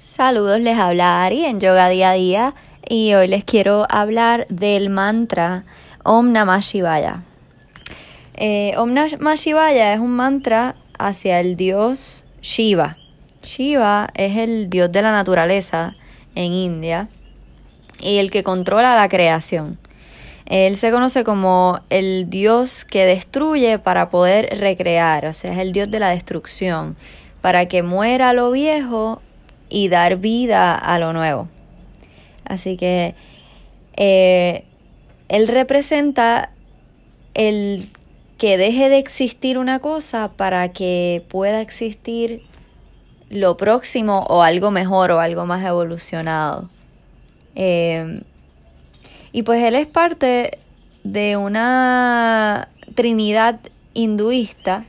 Saludos, les habla Ari en Yoga Día a Día y hoy les quiero hablar del mantra Om Namah Shivaya. Eh, Om Namah Shivaya es un mantra hacia el dios Shiva. Shiva es el dios de la naturaleza en India y el que controla la creación. Él se conoce como el dios que destruye para poder recrear, o sea, es el dios de la destrucción, para que muera lo viejo y dar vida a lo nuevo. Así que eh, él representa el que deje de existir una cosa para que pueda existir lo próximo o algo mejor o algo más evolucionado. Eh, y pues él es parte de una trinidad hinduista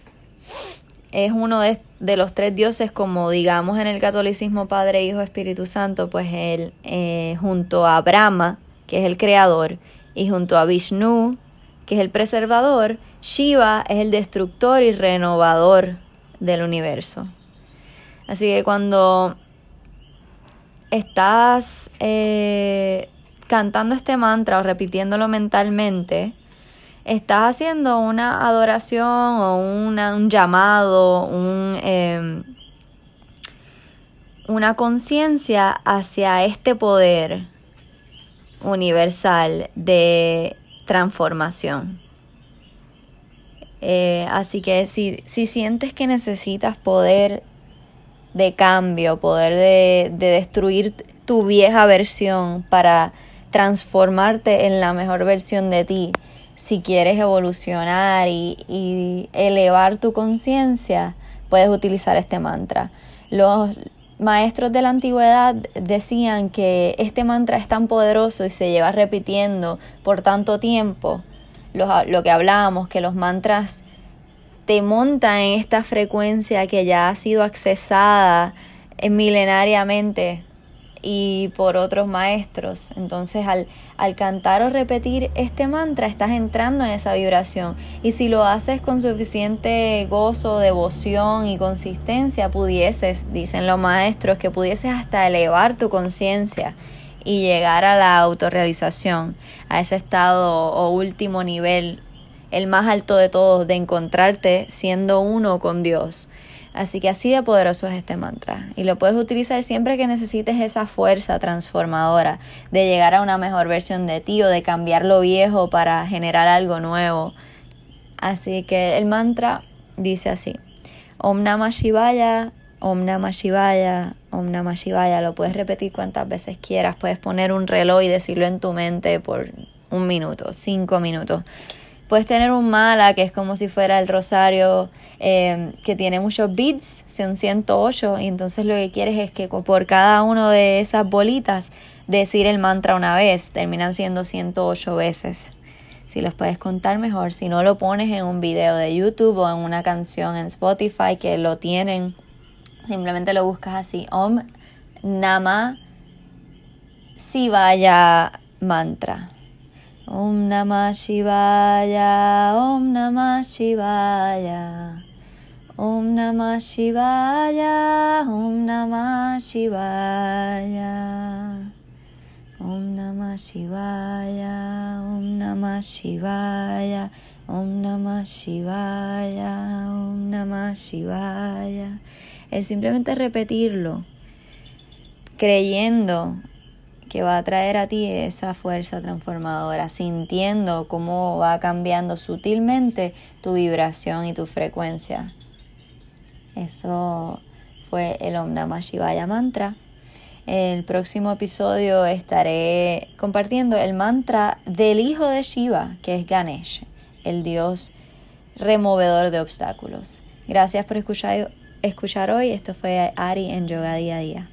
es uno de, los tres dioses, como digamos en el catolicismo Padre, Hijo, Espíritu Santo, pues él eh, junto a Brahma, que es el creador, y junto a Vishnu, que es el preservador, Shiva es el destructor y renovador del universo. Así que cuando estás eh, cantando este mantra o repitiéndolo mentalmente, estás haciendo una adoración o un llamado, un, em, una conciencia hacia este poder universal de transformación. Eh, así que si, si, sientes que necesitas poder de cambio, poder de, de destruir tu vieja versión para transformarte en la mejor versión de ti, si quieres evolucionar y, elevar tu conciencia, puedes utilizar este mantra. Los maestros de la antigüedad decían que este mantra es tan poderoso y se lleva repitiendo por tanto tiempo, lo, lo que hablábamos, que los mantras te montan en esta frecuencia que ya ha sido accesada milenariamente y por otros maestros. Entonces al, al, cantar o repetir este mantra estás entrando en esa vibración y si lo haces con suficiente gozo, devoción y consistencia, pudieses, dicen los maestros, que pudieses hasta elevar tu conciencia y llegar a la autorrealización, a ese estado o último nivel, el más alto de todos, de encontrarte siendo uno con Dios. Así que así de poderoso es este mantra y lo puedes utilizar siempre que necesites esa fuerza transformadora de llegar a una mejor versión de ti o de cambiar lo viejo para generar algo nuevo. Así que el mantra dice así: Om Namah Shivaya, Om Namah Shivaya, Om Namah Shivaya. Lo puedes repetir cuantas veces quieras. Puedes poner un reloj y decirlo en tu mente por un minuto, cinco minutos. Puedes tener un mala, que es como si fuera el rosario, eh, que tiene muchos beats, son 108, y entonces lo que quieres es que por cada una de esas bolitas decir el mantra una vez, terminan siendo 108 veces. Si los puedes contar mejor, si no lo pones en un video de YouTube o en una canción en Spotify que lo tienen, simplemente lo buscas así, Om Nama vaya Mantra. Om Namah Shivaya, Om Namah Shivaya. Om Namah Shivaya, Om Namah Shivaya. Om Namah Shivaya, Om Namah Shivaya. Om Namah Shivaya, Om Namah Shivaya. Es simplemente repetirlo, creyendo que va a traer a ti esa fuerza transformadora, sintiendo cómo va cambiando sutilmente tu vibración y tu frecuencia. Eso fue el Om Namah Shivaya mantra. El próximo episodio estaré compartiendo el mantra del hijo de Shiva, que es Ganesh, el dios removedor de obstáculos. Gracias por escuchar, escuchar hoy. Esto fue Ari en Yoga Día a Día.